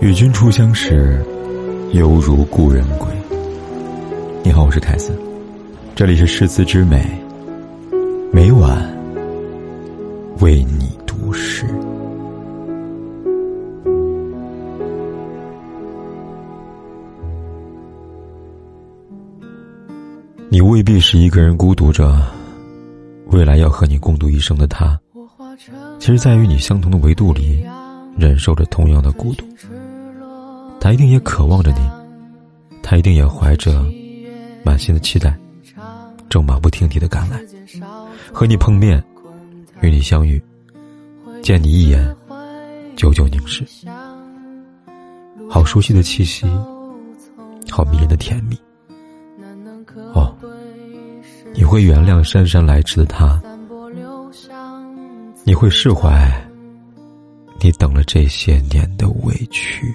与君初相识，犹如故人归。你好，我是凯斯，这里是诗词之美，每晚为你读诗。你未必是一个人孤独着，未来要和你共度一生的他，其实在与你相同的维度里。忍受着同样的孤独，他一定也渴望着你，他一定也怀着满心的期待，正马不停蹄的赶来，和你碰面，与你相遇，见你一眼，久久凝视，好熟悉的气息，好迷人的甜蜜。哦，你会原谅姗姗来迟的他，你会释怀。你等了这些年的委屈。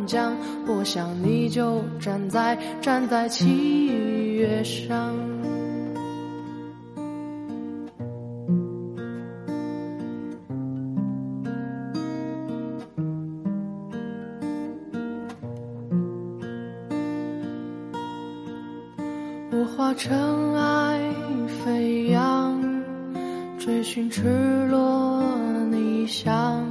我想你就站在站在七月上。我化尘埃飞扬，追寻赤裸逆翔。